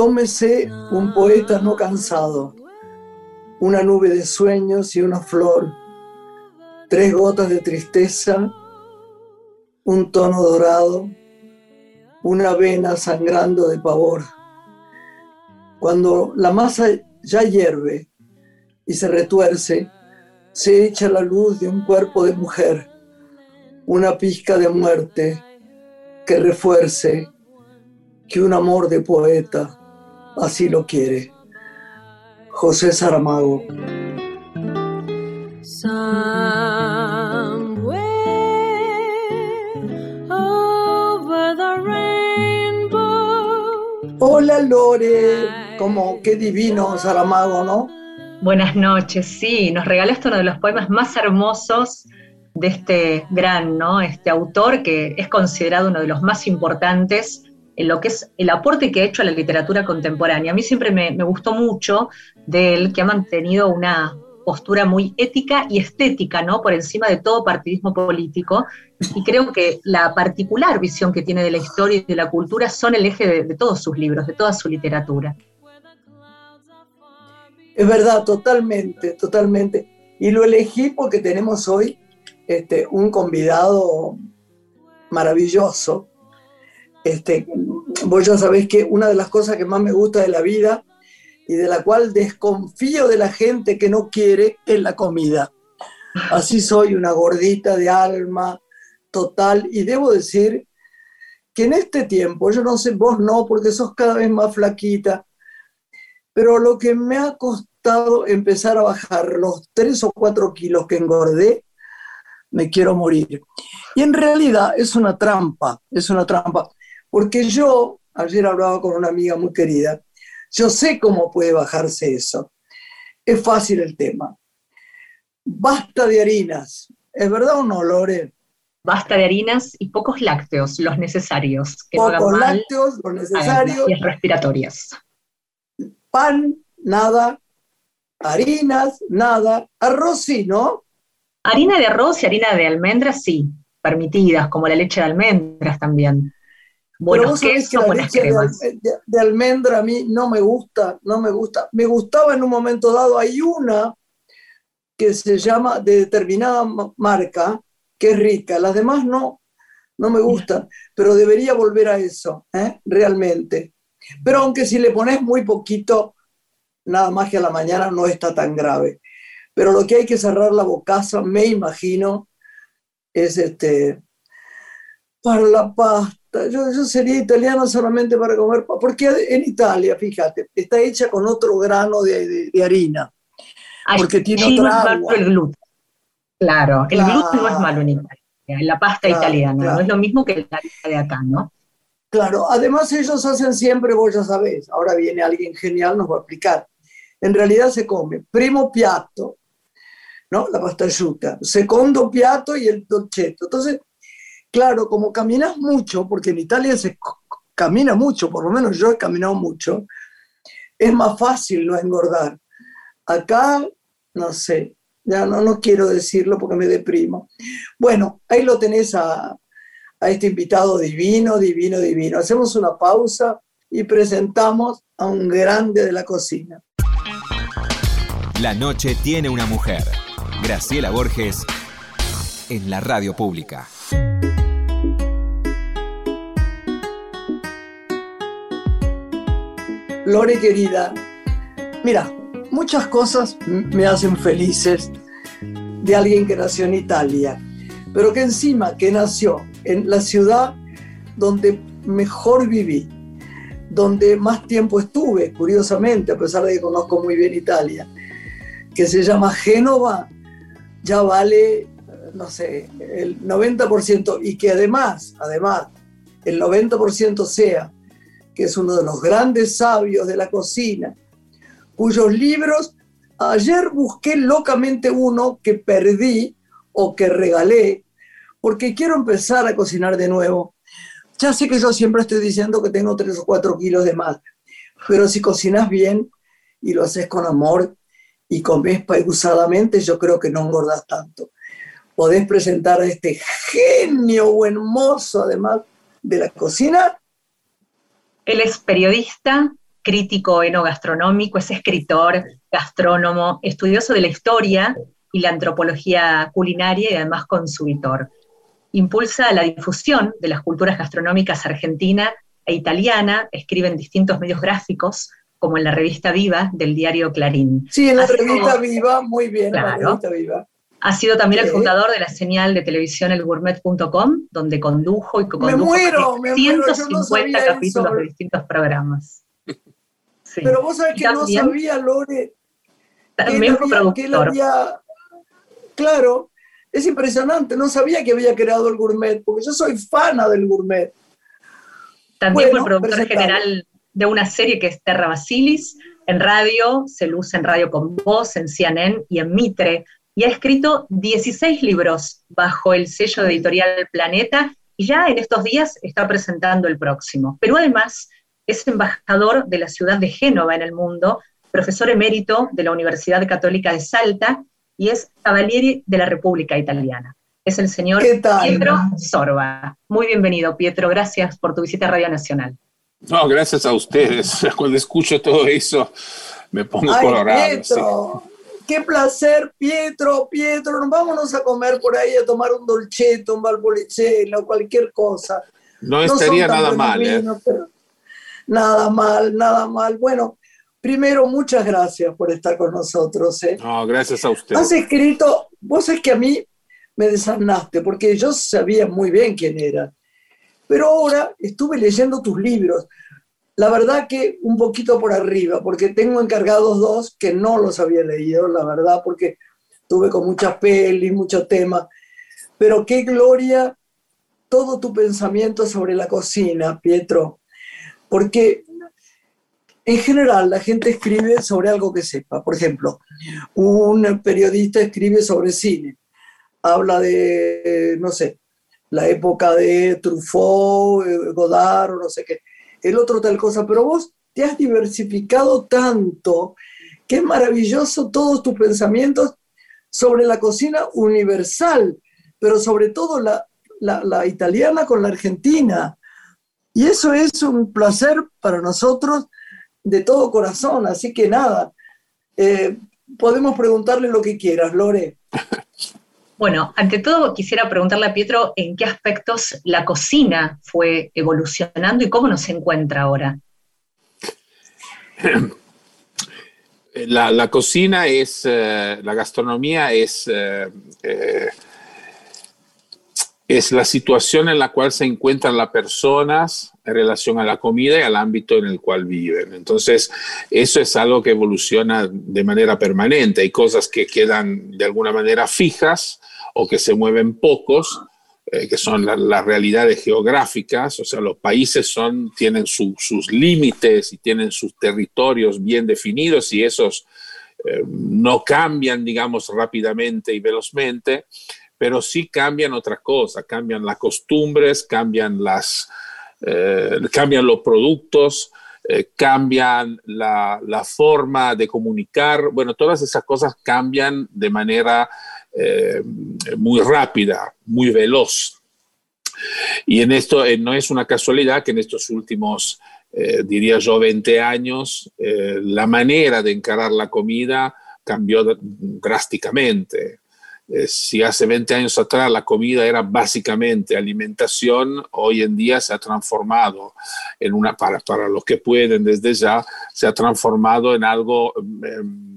Tómese un poeta no cansado, una nube de sueños y una flor, tres gotas de tristeza, un tono dorado, una vena sangrando de pavor. Cuando la masa ya hierve y se retuerce, se echa la luz de un cuerpo de mujer, una pizca de muerte que refuerce que un amor de poeta así lo quiere. José Saramago. Hola Lore, como qué divino Saramago, ¿no? Buenas noches, sí, nos regalaste uno de los poemas más hermosos de este gran, ¿no? Este autor que es considerado uno de los más importantes en lo que es el aporte que ha hecho a la literatura contemporánea. A mí siempre me, gustó mucho de él, que ha mantenido una postura muy ética y estética, ¿no? Por encima de todo partidismo político. Y creo que la particular visión que tiene de la historia y de la cultura son el eje de, de todos sus libros, de toda su literatura. Es verdad, totalmente, totalmente. Y lo elegí porque tenemos hoy este, un convidado maravilloso, este, vos ya sabés que una de las cosas que más me gusta de la vida y de la cual desconfío de la gente que no quiere es la comida. Así soy una gordita de alma total y debo decir que en este tiempo, yo no sé, vos no, porque sos cada vez más flaquita, pero lo que me ha costado empezar a bajar los tres o cuatro kilos que engordé, me quiero morir. Y en realidad es una trampa, es una trampa. Porque yo, ayer hablaba con una amiga muy querida, yo sé cómo puede bajarse eso. Es fácil el tema. Basta de harinas. ¿Es verdad o no, Lore? Basta de harinas y pocos lácteos, los necesarios. pocos lácteos, los necesarios. Y respiratorias. Pan, nada. Harinas, nada. Arroz sí, ¿no? Harina de arroz y harina de almendras sí, permitidas, como la leche de almendras también. Bueno, queso, buenas cremas. De, de, almendra a mí no me gusta, no me gusta. Me gustaba en un momento dado, hay una que se llama de determinada marca, que es rica, las demás no, no me gustan, pero debería volver a eso, ¿eh? realmente. Pero aunque si le pones muy poquito, nada más que a la mañana no está tan grave. Pero lo que hay que cerrar la bocaza, me imagino, es este, para la pasta yo, sería italiano solamente para comer, porque en Italia, fíjate, está hecha con otro grano de, harina, porque tiene otra agua. El gluten. Claro, el gluten no es malo en Italia, la pasta italiana, no es lo mismo que la de acá, ¿no? Claro, además ellos hacen siempre, vos ya sabés, ahora viene alguien genial, nos va a explicar. En realidad se come primo piatto, ¿no? La pasta asciutta, segundo piatto y el dolcetto. Entonces, Claro, como caminas mucho, porque en Italia se camina mucho, por lo menos yo he caminado mucho, es más fácil no engordar. Acá, no sé, ya no, no quiero decirlo porque me deprimo. Bueno, ahí lo tenés a, a este invitado divino, divino, divino. Hacemos una pausa y presentamos a un grande de la cocina. La noche tiene una mujer. Graciela Borges en la radio pública. Lore querida, mira, muchas cosas me hacen felices de alguien que nació en Italia, pero que encima que nació en la ciudad donde mejor viví, donde más tiempo estuve, curiosamente, a pesar de que conozco muy bien Italia, que se llama Génova, ya vale, no sé, el 90% y que además, además, el 90% sea que es uno de los grandes sabios de la cocina, cuyos libros ayer busqué locamente uno que perdí o que regalé, porque quiero empezar a cocinar de nuevo. Ya sé que yo siempre estoy diciendo que tengo tres o cuatro kilos de más, pero si cocinas bien y lo haces con amor y comes pausadamente, yo creo que no engordas tanto. Podés presentar a este genio o hermoso, además de la cocina, él es periodista, crítico enogastronómico, es escritor, gastrónomo, estudioso de la historia y la antropología culinaria y además consumitor. Impulsa la difusión de las culturas gastronómicas argentina e italiana, escribe en distintos medios gráficos, como en la revista Viva del diario Clarín. Sí, en la revista Viva, muy bien, la revista Viva. Ha sido también el fundador de la señal de televisión elgourmet.com, donde condujo y condujo me muero, 150 capítulos de distintos programas. Pero vos sabés que no sabía, Lore, también fue productor. claro, es impresionante, no sabía que había creado el gourmet, porque yo soy fana del gourmet. También fue productor general de una serie que es Terra Basilis, en radio, se luce en Radio con Voz, en CNN y en Mitre, y ha escrito 16 libros bajo el sello de editorial Planeta, y ya en estos días está presentando el próximo. Pero además es embajador de la ciudad de Génova en el mundo, profesor emérito de la Universidad Católica de Salta y es Cavalieri de la República Italiana. Es el señor Pietro Sorba. Muy bienvenido, Pietro. Gracias por tu visita a Radio Nacional. No, gracias a ustedes. Cuando escucho todo eso, me pongo colorado. Pietro, qué placer, Pietro, Pietro. Vámonos a comer por ahí, a tomar un dolcetto, un o cualquier cosa. No, estaría nada mal, ¿eh? Nada mal, nada mal. Bueno, primero, muchas gracias por estar con nosotros. ¿eh? No, gracias a usted. Has escrito, vos es que a mí me desarnaste, porque yo sabía muy bien quién era. Pero ahora estuve leyendo tus libros. La verdad que un poquito por arriba, porque tengo encargados dos que no los había leído, la verdad, porque tuve con muchas pelis, muchos temas. Pero qué gloria todo tu pensamiento sobre la cocina, Pietro. Porque en general la gente escribe sobre algo que sepa. Por ejemplo, un periodista escribe sobre cine. Habla de, no sé, la época de Truffaut, eh, Godard, o no sé qué, el otro tal cosa, pero vos te has diversificado tanto que es maravilloso todos tus pensamientos sobre la cocina universal, pero sobre todo la, la, italiana con la argentina. Y eso es un placer para nosotros de todo corazón, así que nada, eh, podemos preguntarle lo que quieras, Lore. Bueno, ante todo quisiera preguntarle a Pietro en qué aspectos la cocina fue evolucionando y cómo nos encuentra ahora. La, cocina es, eh, la gastronomía es, eh, eh, es la situación en la cual se encuentran las personas en relación a la comida y al ámbito en el cual viven. Entonces, eso es algo que evoluciona de manera permanente. Hay cosas que quedan de alguna manera fijas o que se mueven pocos, eh, que son las realidades geográficas, o sea, los países son, tienen sus límites y tienen sus territorios bien definidos y esos eh, no cambian, digamos, rápidamente y velozmente, pero sí cambian otras cosas, cambian las costumbres, cambian, las, eh, cambian los productos, cambian la, forma de comunicar, bueno, todas esas cosas cambian de manera eh, muy rápida, muy veloz. Y en esto eh, no es una casualidad que en estos últimos, eh, diría yo, 20 años, la manera de encarar la comida cambió drásticamente. si hace 20 años atrás la comida era básicamente alimentación, hoy en día se ha transformado en una, para, para los que pueden desde ya, se ha transformado en algo em,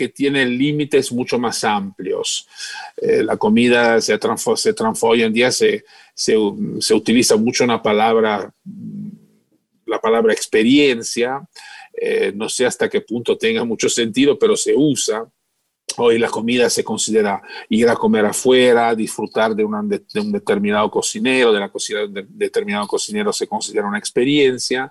que tiene límites mucho más amplios. Eh, la comida se transforma, se hoy en día se, se, se, utiliza mucho una palabra, la palabra experiencia, eh, no sé hasta qué punto tenga mucho sentido, pero se usa. Hoy la comida se considera ir a comer afuera, disfrutar de, de un determinado cocinero, de la cocina de un determinado cocinero se considera una experiencia.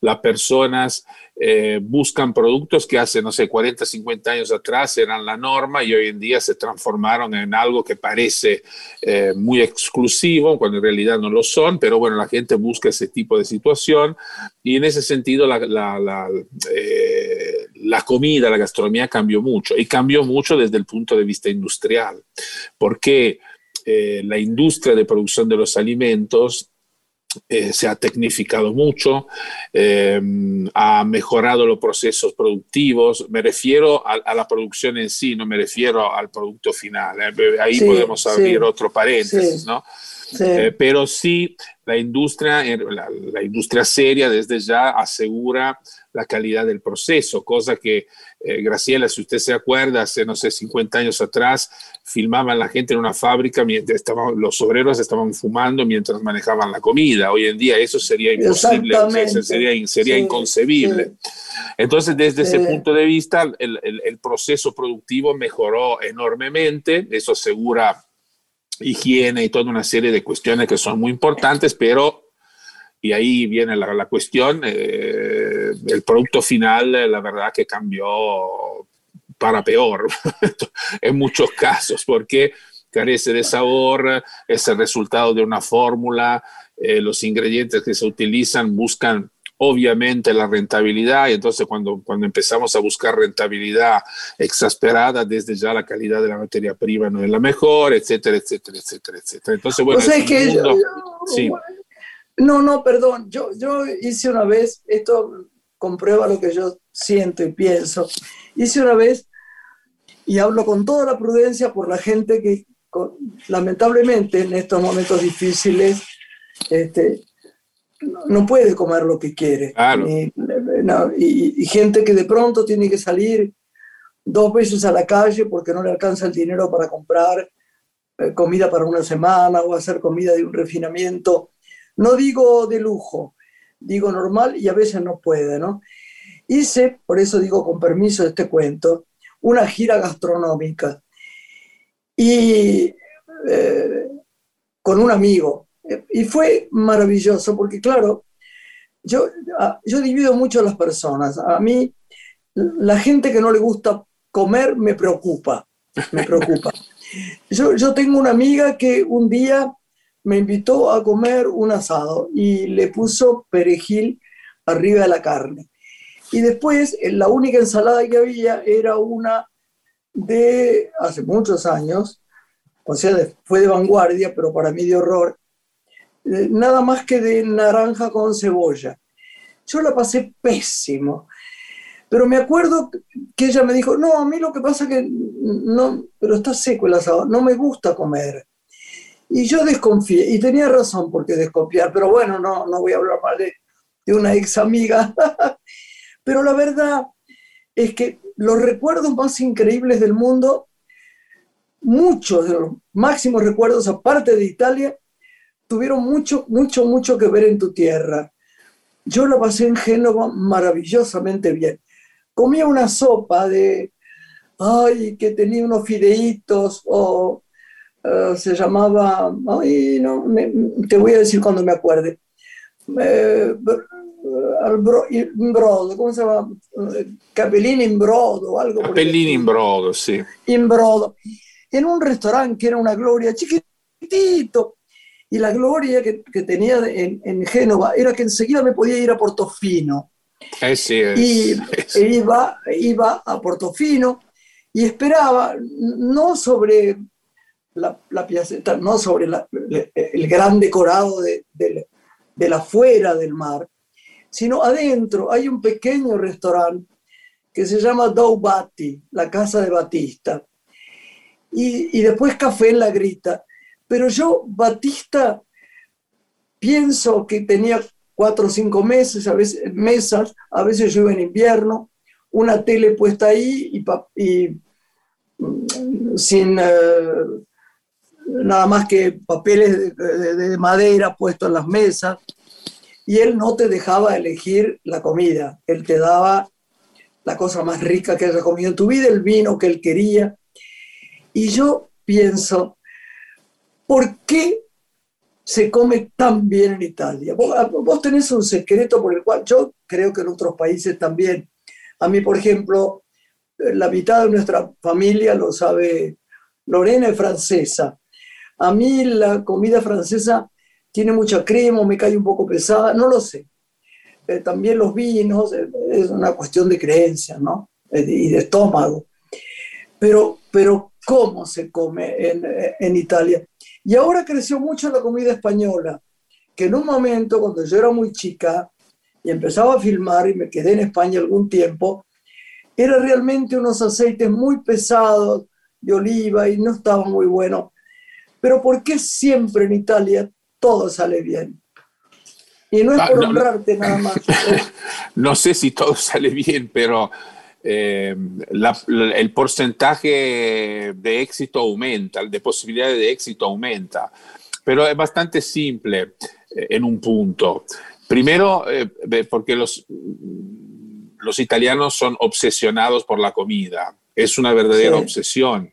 Las personas eh, buscan productos que hace, no sé, 40, 50 años atrás eran la norma y hoy en día se transformaron en algo que parece eh, muy exclusivo, cuando en realidad no lo son, pero bueno, la gente busca ese tipo de situación. Y en ese sentido la, la, la, eh, la comida, la gastronomía cambió mucho y cambió mucho desde el punto de vista industrial, porque la industria de producción de los alimentos eh, se ha tecnificado mucho, eh, ha mejorado los procesos productivos. Me refiero a, la producción en sí, no me refiero al producto final. Eh. Ahí podemos abrir otro paréntesis, ¿no? pero sí, la industria, la, industria seria desde ya asegura la calidad del proceso, cosa que, Graciela, si usted se acuerda, hace, no sé, 50 años atrás, filmaban la gente en una fábrica mientras estaban, los obreros estaban fumando mientras manejaban la comida. Hoy en día eso sería imposible, sería, sería inconcebible. Entonces, desde ese punto de vista, el, el, proceso productivo mejoró enormemente, eso asegura higiene y toda una serie de cuestiones que son muy importantes, pero y ahí viene la, la cuestión, eh, el producto final, la verdad que cambió para peor en muchos casos, porque carece de sabor, es el resultado de una fórmula, eh, los ingredientes que se utilizan buscan obviamente la rentabilidad y entonces cuando, cuando empezamos a buscar rentabilidad exasperada, desde ya la calidad de la materia prima no es la mejor, etcétera, etcétera, etcétera, etcétera. Entonces, bueno, que sí. No, no, perdón, yo, yo hice una vez, esto comprueba lo que yo siento y pienso, hice una vez, y hablo con toda la prudencia por la gente que lamentablemente en estos momentos difíciles este, no puede comer lo que quiere. Y, gente que de pronto tiene que salir dos veces a la calle porque no le alcanza el dinero para comprar eh, comida para una semana o hacer comida de un refinamiento. No digo de lujo, digo normal y a veces no puede, ¿no? Hice, por eso digo con permiso de este cuento, una gira gastronómica y eh, con un amigo. Y fue maravilloso porque, claro, yo, yo divido mucho a las personas. A mí, la gente que no le gusta comer me preocupa, me preocupa. Yo, yo tengo una amiga que un día me invitó a comer un asado y le puso perejil arriba de la carne. Y después, la única ensalada que había era una de hace muchos años, o sea, fue de vanguardia, pero para mí de horror, eh, nada más que de naranja con cebolla. Yo la pasé pésimo. Pero me acuerdo que ella me dijo, no, a mí lo que pasa es que no, pero está seco el asado, no me gusta comer. Y yo desconfié, y tenía razón porque desconfiar, pero bueno, no, no voy a hablar mal de, de una ex amiga. Pero la verdad es que los recuerdos más increíbles del mundo, muchos de los máximos recuerdos, aparte de Italia, tuvieron mucho, mucho, mucho que ver en tu tierra. Yo la pasé en Génova maravillosamente bien. Comía una sopa de, ay, que tenía unos fideitos o eh, se llamaba, ay, no, te voy a decir cuando me acuerde. Eh, bro, in brodo, come si chiama? Capellini in brodo o algo. Capellini in brodo, sì. In brodo. En un restaurante que era una gloria chiquitito. Y la gloria que, que tenía en, en, Génova era que enseguida me podía ir a Portofino. Eh sí, es, y es. Iba, iba a Portofino y esperaba, no sobre la, la no sobre la, el gran decorado de, de, de la fuera del mar, sino adentro hay un pequeño restaurante que se llama Dou Batti, la casa de Batista. Y, y, después café en la grita. Pero yo, Batista, pienso que tenía cuatro o cinco meses, a veces mesas, a veces yo iba en invierno, una tele puesta ahí y, y mm, sin eh, nada más que papeles de, de, madera puestos en las mesas y él no te dejaba elegir la comida, él te daba la cosa más rica que hayas comido en tu vida, el vino que él quería. Y yo pienso, ¿por qué se come tan bien en Italia? Vos, tenés un secreto por el cual yo creo que en otros países también. A mí, por ejemplo, la mitad de nuestra familia lo sabe, Lorena es francesa. A mí la comida francesa tiene mucha crema, me cae un poco pesada, no lo sé. Eh, también los vinos, eh, es una cuestión de creencia, ¿no? Eh, y de estómago. Pero, pero ¿cómo se come en, en, Italia? Y ahora creció mucho la comida española. que en un momento, cuando yo era muy chica y empezaba a filmar y me quedé en España algún tiempo, era realmente unos aceites muy pesados de oliva y no estaba muy bueno. Pero ¿por qué siempre en Italia todo sale bien? Y no es ah, por honrarte nada más. no sé si todo sale bien, pero eh, el porcentaje de éxito aumenta, de posibilidades de éxito aumenta, pero es bastante simple eh, en un punto. Primero, eh, porque los, los italianos son obsesionados por la comida, es una verdadera obsesión.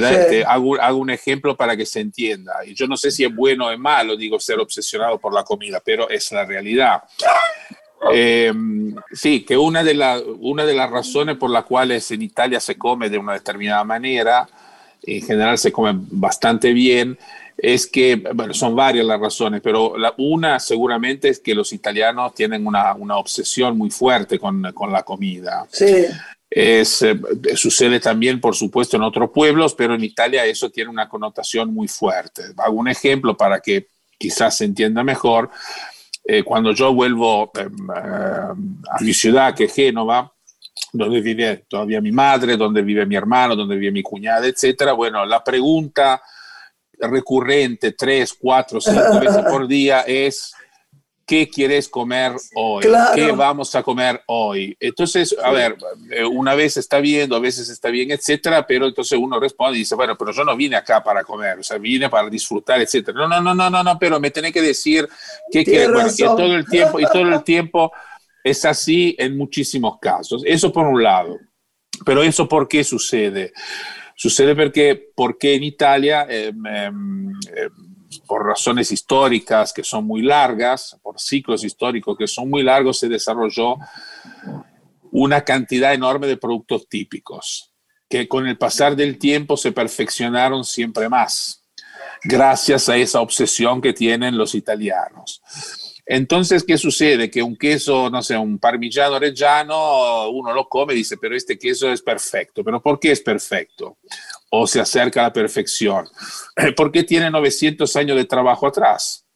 Te, hago, hago, un ejemplo para que se entienda. Y yo no sé si es bueno o malo, digo, ser obsesionado por la comida, pero es la realidad. Eh, sí, que una de, la, una de las razones por las cuales en Italia se come de una determinada manera, en general se come bastante bien, es que, bueno, son varias las razones, pero la, una seguramente es que los italianos tienen una, una obsesión muy fuerte con, con la comida. Sí. Es, eh, sucede también, por supuesto, en otros pueblos, pero en Italia eso tiene una connotación muy fuerte. Hago un ejemplo para que quizás se entienda mejor. Eh, cuando yo vuelvo em, em, a mi ciudad, que es Génova, donde vive todavía mi madre, donde vive mi hermano, donde vive mi cuñada, etcétera, bueno, la pregunta recurrente tres, cuatro, cinco veces por día es ¿qué quieres comer hoy? ¿Qué vamos a comer hoy? Entonces, a ver, eh, una vez está bien, dos veces está bien, etcétera, pero entonces uno responde y dice, bueno, pero yo no vine acá para comer, o sea, vine para disfrutar, etcétera. No, no, no, no, no, no, pero me tenés que decir qué quieres, bueno, y todo el tiempo, y todo el tiempo es así en muchísimos casos. Eso por un lado. Pero eso, ¿por qué sucede? Sucede porque, porque en Italia eh, por razones históricas que son muy largas, por ciclos históricos que son muy largos, se desarrolló una cantidad enorme de productos típicos que con el pasar del tiempo se perfeccionaron siempre más, gracias a esa obsesión que tienen los italianos. Entonces, ¿qué sucede? Que un queso, no sé, un parmigiano reggiano, uno lo come y dice, pero este queso es perfecto. ¿Pero por qué es perfecto? O se acerca a la perfección. Porque tiene 900 años de trabajo atrás.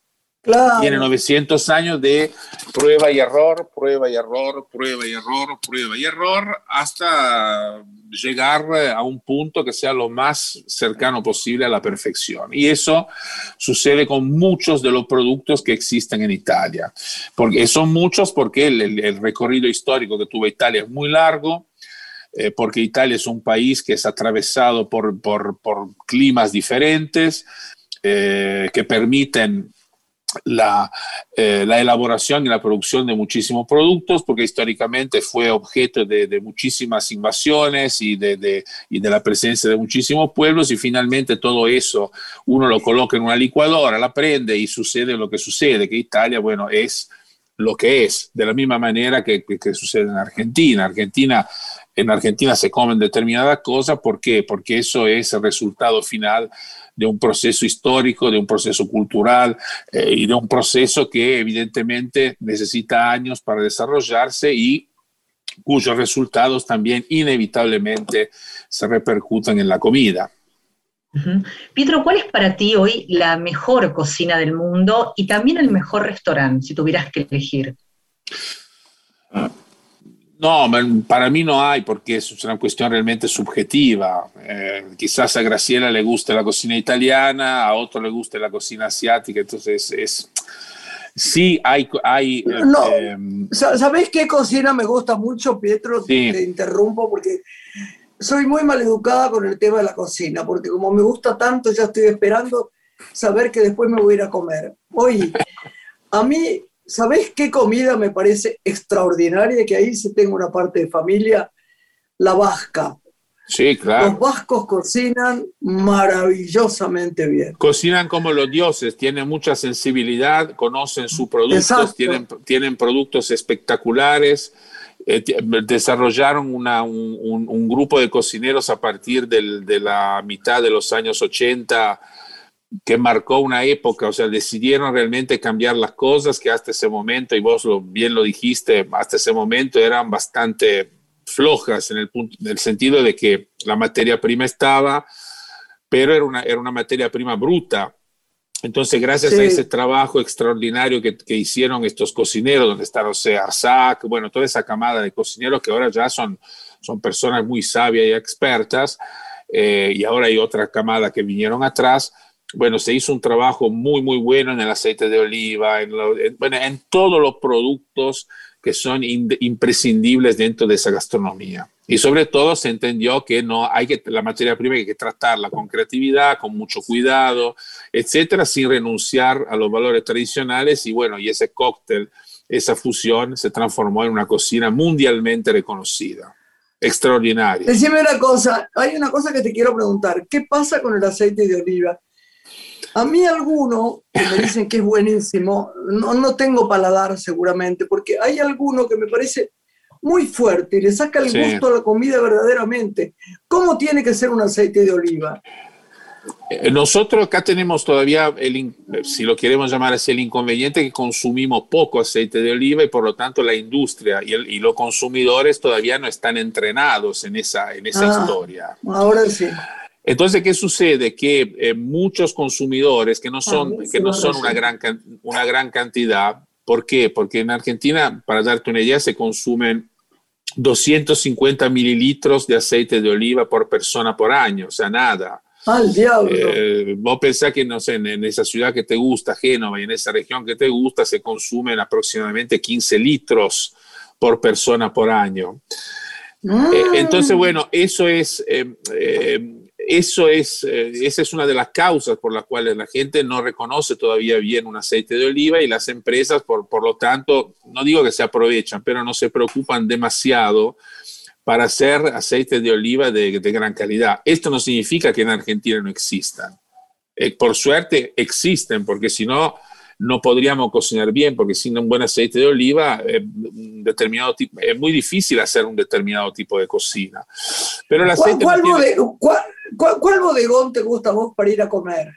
Tiene 900 años de prueba y error, prueba y error, prueba y error, prueba y error, hasta llegar a un punto que sea lo más cercano posible a la perfección. Y eso sucede con muchos de los productos que existen en Italia. Porque son muchos porque el recorrido histórico que tuvo Italia es muy largo, eh, porque Italia es un país que es atravesado por, por, climas diferentes eh, que permiten la, eh, la, elaboración y la producción de muchísimos productos, porque históricamente fue objeto de, de muchísimas invasiones y de, de, y de, la presencia de muchísimos pueblos, y finalmente todo eso uno lo coloca en una licuadora, la prende y sucede lo que sucede, que Italia, bueno, es lo que es, de la misma manera que, que, sucede en Argentina. Argentina en Argentina se comen determinadas cosas. ¿Por qué? Porque eso es el resultado final de un proceso histórico, de un proceso cultural eh, y de un proceso que evidentemente necesita años para desarrollarse y cuyos resultados también inevitablemente se repercutan en la comida. Pietro, ¿cuál es para ti hoy la mejor cocina del mundo y también el mejor restaurante, si tuvieras que elegir? No, para mí no hay, porque es una cuestión realmente subjetiva. Eh, quizás a Graciela le guste la cocina italiana, a otro le guste la cocina asiática, entonces es... Sí, hay... hay eh, no, em, ¿sabes qué cocina me gusta mucho, Pietro? Te interrumpo porque soy muy maleducada con el tema de la cocina, porque como me gusta tanto, ya estoy esperando saber que después me voy a ir a comer. Oye, a mí ¿Sabés qué comida me parece extraordinaria? Que ahí se tengo una parte de familia, la vasca. Sí, claro. Los vascos cocinan maravillosamente bien. Cocinan como los dioses, tienen mucha sensibilidad, conocen sus productos, tienen, tienen productos espectaculares. Eh, desarrollaron un, grupo de cocineros a partir de la mitad de los años 80 que marcó una época, o sea, decidieron realmente cambiar las cosas que hasta ese momento, y vos lo, bien lo dijiste, hasta ese momento eran bastante flojas en el, sentido de que la materia prima estaba, pero era una materia prima bruta. Entonces, gracias a ese trabajo extraordinario que, que, hicieron estos cocineros, donde está, o sea, Arzac, bueno, toda esa camada de cocineros que ahora ya son, son personas muy sabias y expertas, eh, y ahora hay otra camada que vinieron atrás, bueno, se hizo un trabajo muy, muy bueno en el aceite de oliva, en, bueno, en todos los productos que son imprescindibles dentro de esa gastronomía. Y sobre todo se entendió que no hay que la materia prima hay que tratarla con creatividad, con mucho cuidado, etcétera, sin renunciar a los valores tradicionales. Y bueno, y ese cóctel, esa fusión se transformó en una cocina mundialmente reconocida. Extraordinaria. Decime una cosa, hay una cosa que te quiero preguntar. ¿Qué pasa con el aceite de oliva? A mí alguno que me dicen que es buenísimo, no, no tengo paladar seguramente, porque hay alguno que me parece muy fuerte y le saca el gusto a la comida verdaderamente. ¿Cómo tiene que ser un aceite de oliva? Eh, nosotros acá tenemos todavía, el, si lo queremos llamar así, el inconveniente que consumimos poco aceite de oliva y por lo tanto la industria y, y los consumidores todavía no están entrenados en esa, en esa ah, historia. Ahora sí. Entonces, ¿qué sucede? Que eh, muchos consumidores, que no son, ah, que no son una, gran, una gran cantidad, ¿por qué? Porque en Argentina, para darte una idea, se consumen 250 mililitros de aceite de oliva por persona por año, o sea, nada. ¡Al diablo! Eh, vos pensás que, no sé, en, esa ciudad que te gusta, Génova, y en esa región que te gusta, se consumen aproximadamente 15 litros por persona por año. Ah. Eh, entonces, bueno, eso es eso es, eh, esa es una de las causas por las cuales la gente no reconoce todavía bien un aceite de oliva y las empresas, por, por lo tanto, no digo que se aprovechan, pero no se preocupan demasiado para hacer aceites de oliva de, de gran calidad. Esto no significa que en Argentina no existan. Eh, por suerte existen, porque si no, no podríamos cocinar bien, porque sin un buen aceite de oliva eh, determinado tipo, es muy difícil hacer un determinado tipo de cocina. Pero el aceite ¿Cuál, cuál, bodegón te gusta vos para ir a comer?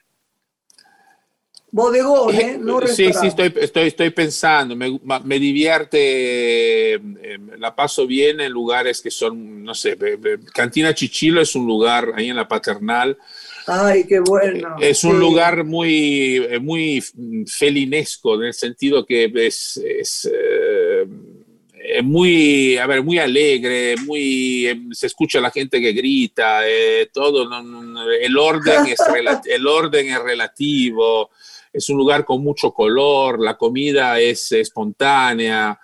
Bodegón, ¿eh? No sí, sí, estoy, estoy, estoy pensando, me, me divierte, eh, la paso bien en lugares que son, no sé, Cantina Chichilo es un lugar ahí en la Paternal, Ay, qué bueno. Es un lugar muy, eh, muy felinesco, en el sentido que es, es eh, muy, a ver, muy alegre, muy, em, se escucha la gente que grita, eh, todo, el, orden es el orden es relativo, es un lugar con mucho color, la comida es espontánea.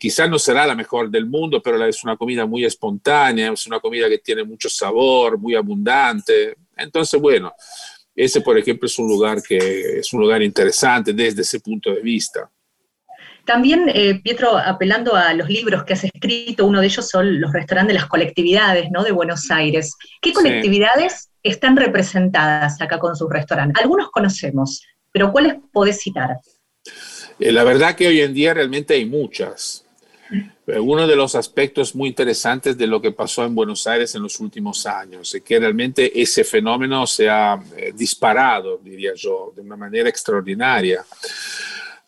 quizás no será la mejor del mundo, pero es una comida muy espontánea, es una comida que tiene mucho sabor, muy abundante. Entonces, bueno, ese, por ejemplo, es un lugar que es un lugar interesante desde ese punto de vista. También, eh, Pietro, apelando a los libros que has escrito, uno de ellos son los restaurantes de las colectividades ¿no? de Buenos Aires. ¿Qué colectividades están representadas acá con sus restaurantes? Algunos conocemos, pero ¿cuáles podés citar? Eh, la verdad que hoy en día realmente hay muchas. Uno de los aspectos muy interesantes de lo que pasó en Buenos Aires en los últimos años es que realmente ese fenómeno se ha eh, disparado, diría yo, de una manera extraordinaria.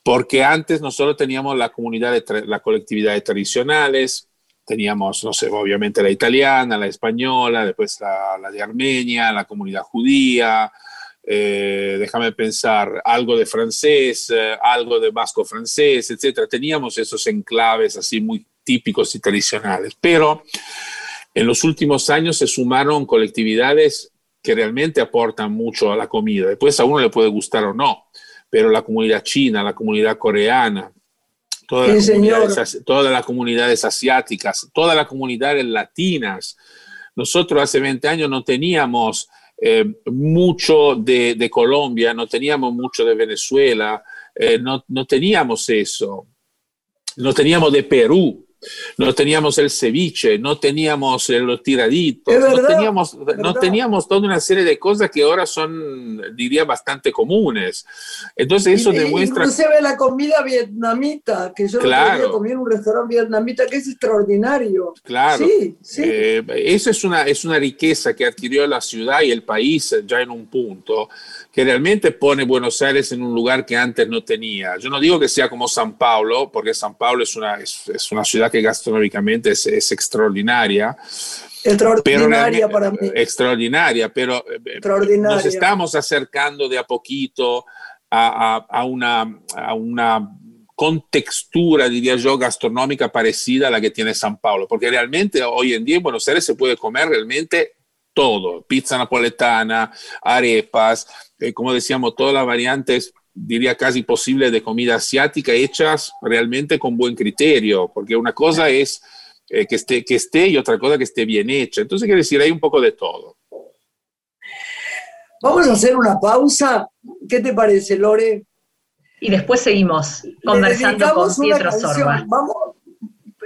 Porque antes nosotros teníamos la comunidad, de la colectividad tradicionales, teníamos, no sé, obviamente la italiana, la española, después la, de Armenia, la comunidad judía, eh, déjame pensar, algo de francés, eh, algo de vasco francés, etcétera. Teníamos esos enclaves así muy típicos y tradicionales, pero en los últimos años se sumaron colectividades que realmente aportan mucho a la comida. Después a uno le puede gustar o no, pero la comunidad china, la comunidad coreana, todas, las, comunidades, todas las comunidades asiáticas, todas las comunidades latinas. Nosotros hace 20 años no teníamos eh, mucho de, Colombia, no teníamos mucho de Venezuela, eh, no, no, teníamos eso, no teníamos de Perú, no teníamos el ceviche, no teníamos los tiraditos, no, teníamos, no teníamos toda una serie de cosas que ahora son, diría, bastante comunes. Entonces eso demuestra... Inclusive la comida vietnamita, que yo claro. comí en un restaurante vietnamita que es extraordinario. Claro. Sí, sí. Eh, eso es una, es una riqueza que adquirió la ciudad y el país ya en un punto que realmente pone Buenos Aires en un lugar que antes no tenía. Yo no digo que sea como San Paulo, porque San Paulo es una, es, es una ciudad que gastronómicamente es, es extraordinaria. Extraordinaria para mí. Extraordinaria, pero eh, extraordinaria. nos estamos acercando de a poquito a, una, a una contextura, diría yo, gastronómica parecida a la que tiene San Paulo, porque realmente hoy en día en Buenos Aires se puede comer realmente todo, pizza napoletana, arepas, eh, como decíamos, todas las variantes diría casi posible de comida asiática hechas realmente con buen criterio, porque una cosa es eh, que, esté, que esté y otra cosa que esté bien hecha. Entonces, quiere decir, hay un poco de todo. Vamos a hacer una pausa. ¿Qué te parece, Lore? Y después seguimos conversando con Pietro Sorba. Vamos,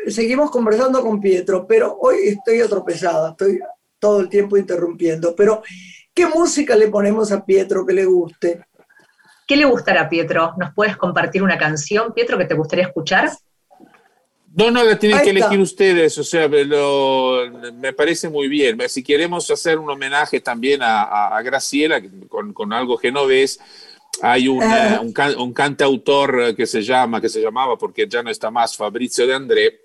seguimos conversando con Pietro, pero hoy estoy atropellada, estoy todo el tiempo interrumpiendo. Pero, ¿qué música le ponemos a Pietro que le guste? ¿Qué le gustará, Pietro? ¿Nos puedes compartir una canción, Pietro, que te gustaría escuchar? No, no, la tienen que elegir ustedes, o sea, me parece muy bien. Si queremos hacer un homenaje también a, Graciela con, algo genovés, hay un, ah. un, cantautor que se llama, que se llamaba, porque ya no está más, Fabrizio de André,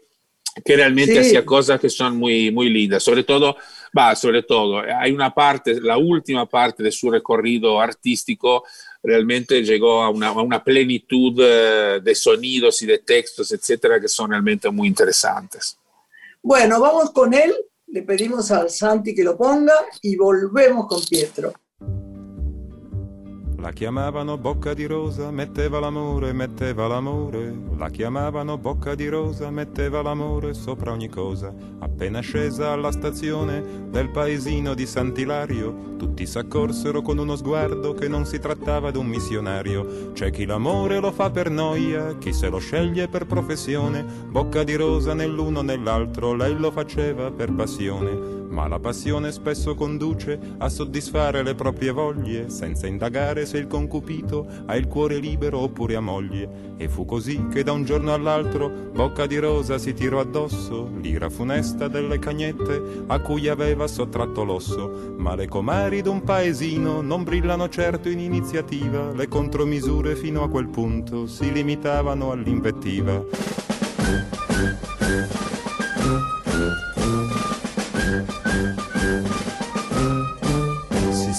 que realmente hacía cosas que son muy, muy lindas, sobre todo, sobre todo, hay una parte, la última parte de su recorrido artístico realmente llegó a una, a una plenitud eh, de sonidos y de textos, etcétera, que son realmente muy interesantes. Bueno, vamos con él, le pedimos al Santi que lo ponga y volvemos con Pietro. La chiamavano bocca di rosa, metteva l'amore, metteva l'amore. La chiamavano bocca di rosa, metteva l'amore sopra ogni cosa. Appena scesa alla stazione del paesino di Sant'Ilario, tutti s'accorsero con uno sguardo che non si trattava d'un missionario. C'è chi l'amore lo fa per noia, chi se lo sceglie per professione. Bocca di rosa nell'uno nell'altro, lei lo faceva per passione ma la passione spesso conduce a soddisfare le proprie voglie, senza indagare se il concupito ha il cuore libero oppure a moglie. E fu così che da un giorno all'altro Bocca di Rosa si tirò addosso l'ira funesta delle cagnette a cui aveva sottratto l'osso. Ma le comari d'un paesino non brillano certo in iniziativa, le contromisure fino a quel punto si limitavano all'invettiva.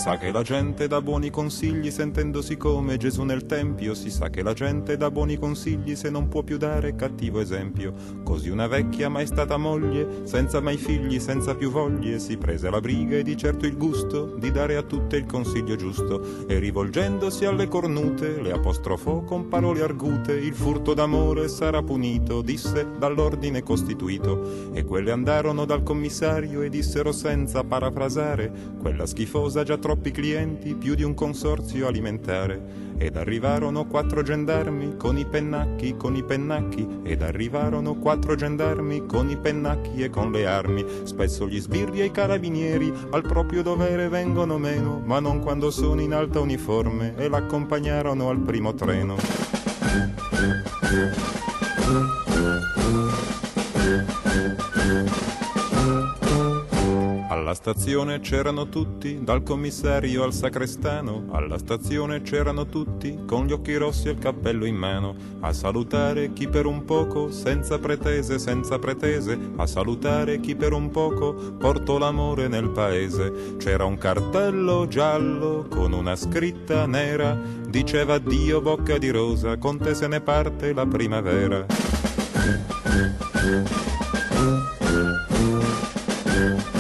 Sa che la gente dà buoni consigli sentendosi come Gesù nel Tempio, si sa che la gente dà buoni consigli se non può più dare cattivo esempio. Così una vecchia mai stata moglie, senza mai figli, senza più voglie, si prese la briga e di certo il gusto di dare a tutte il consiglio giusto e rivolgendosi alle cornute le apostrofò con parole argute, il furto d'amore sarà punito, disse dall'ordine costituito e quelle andarono dal commissario e dissero senza parafrasare, quella schifosa già troppo troppi clienti, più di un consorzio alimentare. Ed arrivarono quattro gendarmi con i pennacchi, con i pennacchi, ed arrivarono quattro gendarmi con i pennacchi e con le armi. Spesso gli sbirri e i carabinieri al proprio dovere vengono meno, ma non quando sono in alta uniforme e l'accompagnarono al primo treno. Alla stazione c'erano tutti, dal commissario al sacrestano. Alla stazione c'erano tutti, con gli occhi rossi e il cappello in mano. A salutare chi per un poco, senza pretese, senza pretese. A salutare chi per un poco portò l'amore nel paese. C'era un cartello giallo con una scritta nera. Diceva Dio bocca di rosa, con te se ne parte la primavera.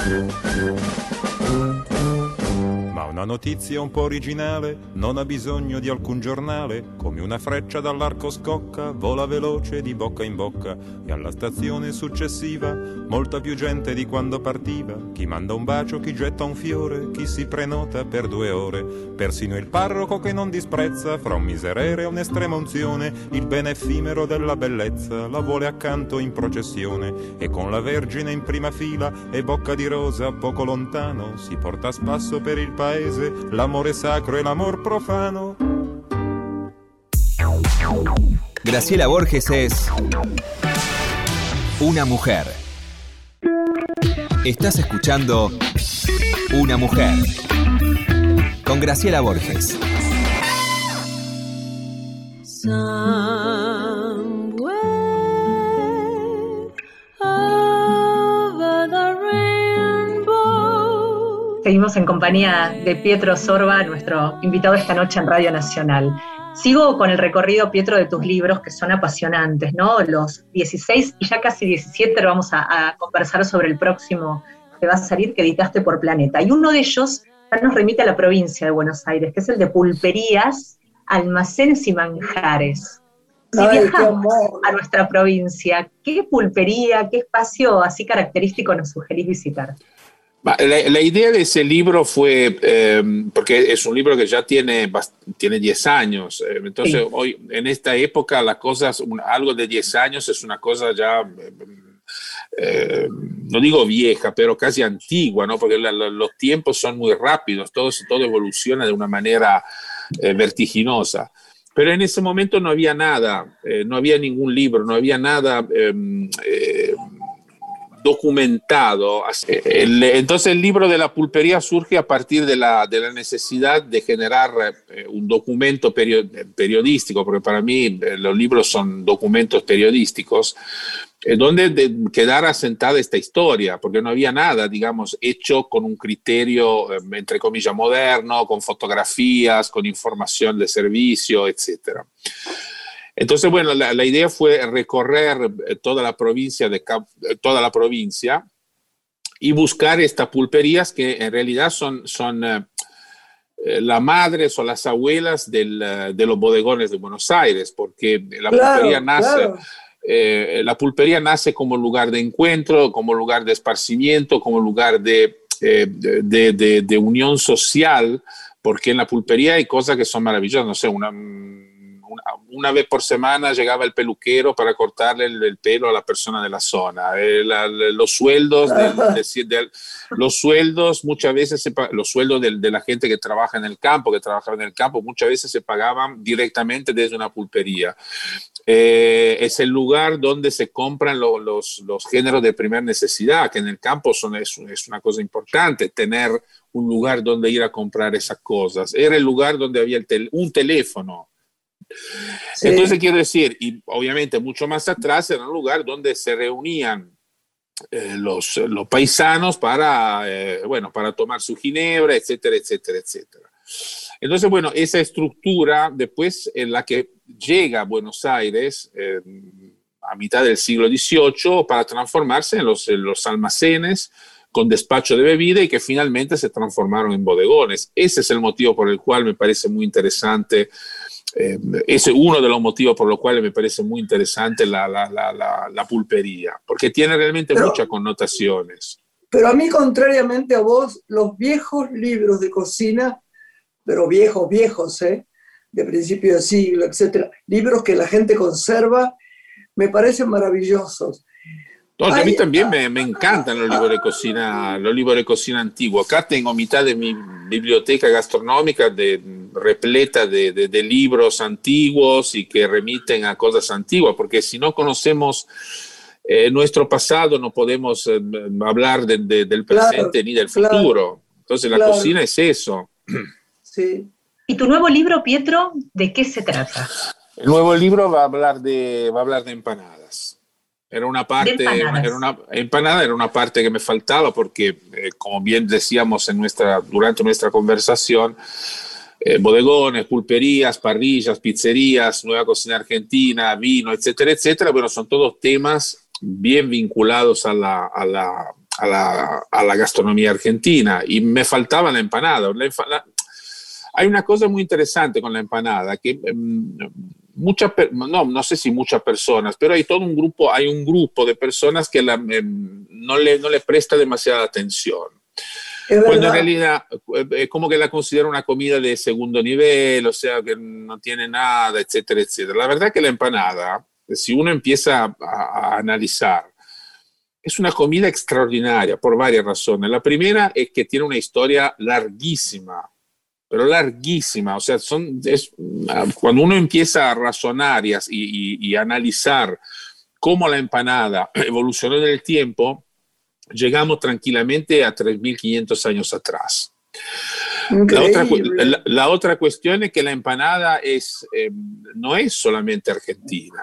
음. 음. 음. 음. 음. 음. 음. Una notizia un po' originale non ha bisogno di alcun giornale, come una freccia dall'arco scocca, vola veloce di bocca in bocca e alla stazione successiva molta più gente di quando partiva, chi manda un bacio, chi getta un fiore, chi si prenota per due ore, persino il parroco che non disprezza fra un miserere e un'estrema unzione, il bene effimero della bellezza la vuole accanto in processione e con la Vergine in prima fila e bocca di rosa poco lontano si porta a spasso per il paese paese, l'amore sacro e l'amor profano. Graciela Borges es una mujer. Estás escuchando Una mujer con Graciela Borges. Seguimos en compañía de Pietro Sorba, nuestro invitado esta noche en Radio Nacional. Sigo con el recorrido, Pietro, de tus libros, que son apasionantes, ¿no? Los 16 y ya casi 17 vamos a, conversar sobre el próximo que va a salir, que editaste por Planeta. Y uno de ellos nos remite a la provincia de Buenos Aires, que es el de pulperías, almacenes y manjares. Si viajamos a nuestra provincia, ¿qué pulpería, qué espacio así característico nos sugerís visitar? La, idea de ese libro fue, eh, porque es un libro que ya tiene, tiene 10 años, eh, entonces hoy en esta época las cosas, algo de 10 años es una cosa ya, eh, no digo vieja, pero casi antigua, ¿no? porque los tiempos son muy rápidos, todo, todo evoluciona de una manera vertiginosa. Pero en ese momento no había nada, no había ningún libro, no había nada em, documentado. entonces el libro de la pulpería surge a partir de la, de la necesidad de generar eh, un documento periodístico, porque para mí eh, los libros son documentos periodísticos, eh, donde de, quedara asentada esta historia, porque no había nada, digamos, hecho con un criterio, entre comillas, moderno, con fotografías, con información de servicio, etcétera. Entonces, bueno, la, idea fue recorrer eh, toda la provincia, de, eh, toda la provincia y buscar estas pulperías que en realidad son, son eh, las madres o las abuelas de los bodegones de Buenos Aires, porque la pulpería nace... la pulpería nace como lugar de encuentro, como lugar de esparcimiento, como lugar de, de, de unión social, porque en la pulpería hay cosas que son maravillosas, no sé, una, una vez por semana llegaba el peluquero para cortarle el, pelo a la persona de la zona. Eh, los sueldos, los sueldos muchas veces, los sueldos de, la gente que trabaja en el campo, que trabajaba en el campo, muchas veces se pagaban directamente desde una pulpería. Eh, es el lugar donde se compran los, los, géneros de primera necesidad, que en el campo son, es, es una cosa importante, tener un lugar donde ir a comprar esas cosas. Era el lugar donde había el un teléfono entonces quiero decir, y obviamente mucho más atrás era un lugar donde se reunían eh, los, los, paisanos para, eh, bueno, para tomar su ginebra, etcétera, etcétera, etcétera. Entonces, bueno, esa estructura después en la que llega a Buenos Aires a mitad del siglo XVIII para transformarse en los, en los almacenes con despacho de bebida y que finalmente se transformaron en bodegones. Ese es el motivo por el cual me parece muy interesante eh, ese es uno de los motivos por los cuales me parece muy interesante la, la, la, la pulpería, porque tiene realmente muchas connotaciones. Pero a mí, contrariamente a vos, los viejos libros de cocina, pero viejos, viejos, ¿eh? de principio de siglo, etcétera, libros que la gente conserva, me parecen maravillosos a mí también me, me, encantan los libros de cocina, los libros de cocina antiguos. Acá tengo mitad de mi biblioteca gastronómica de, repleta de, de, libros antiguos y que remiten a cosas antiguas, porque si no conocemos eh, nuestro pasado no podemos eh, hablar del presente ni del futuro. Entonces la cocina es eso. Sí. ¿Y tu nuevo libro, Pietro, de qué se trata? El nuevo libro va a hablar de, va a hablar de empanadas. Era una parte, era una empanada era una parte que me faltaba porque, eh, como bien decíamos en nuestra, durante nuestra conversación, eh, bodegones, pulperías, parrillas, pizzerías, nueva cocina argentina, vino, etcétera, etcétera, pero son todos temas bien vinculados a la, a la, a la, a la gastronomía argentina. Y me faltaba la empanada. La hay una cosa muy interesante con la empanada, que em, muchas, no, no sé si muchas personas, pero hay todo un grupo, hay un grupo de personas que la, em, no, le, no le presta demasiada atención. Cuando en realidad es eh, como que la considera una comida de segundo nivel, o sea, que no tiene nada, etcétera, etcétera. La verdad que la empanada, si uno empieza a, a analizar, es una comida extraordinaria por varias razones. La primera es que tiene una historia larguísima pero larguísima. O sea, son, es, cuando uno empieza a razonar y, y, analizar cómo la empanada evolucionó en el tiempo, llegamos tranquilamente a 3.500 años atrás. La otra, la, otra, cuestión es que la empanada es, eh, no es solamente argentina.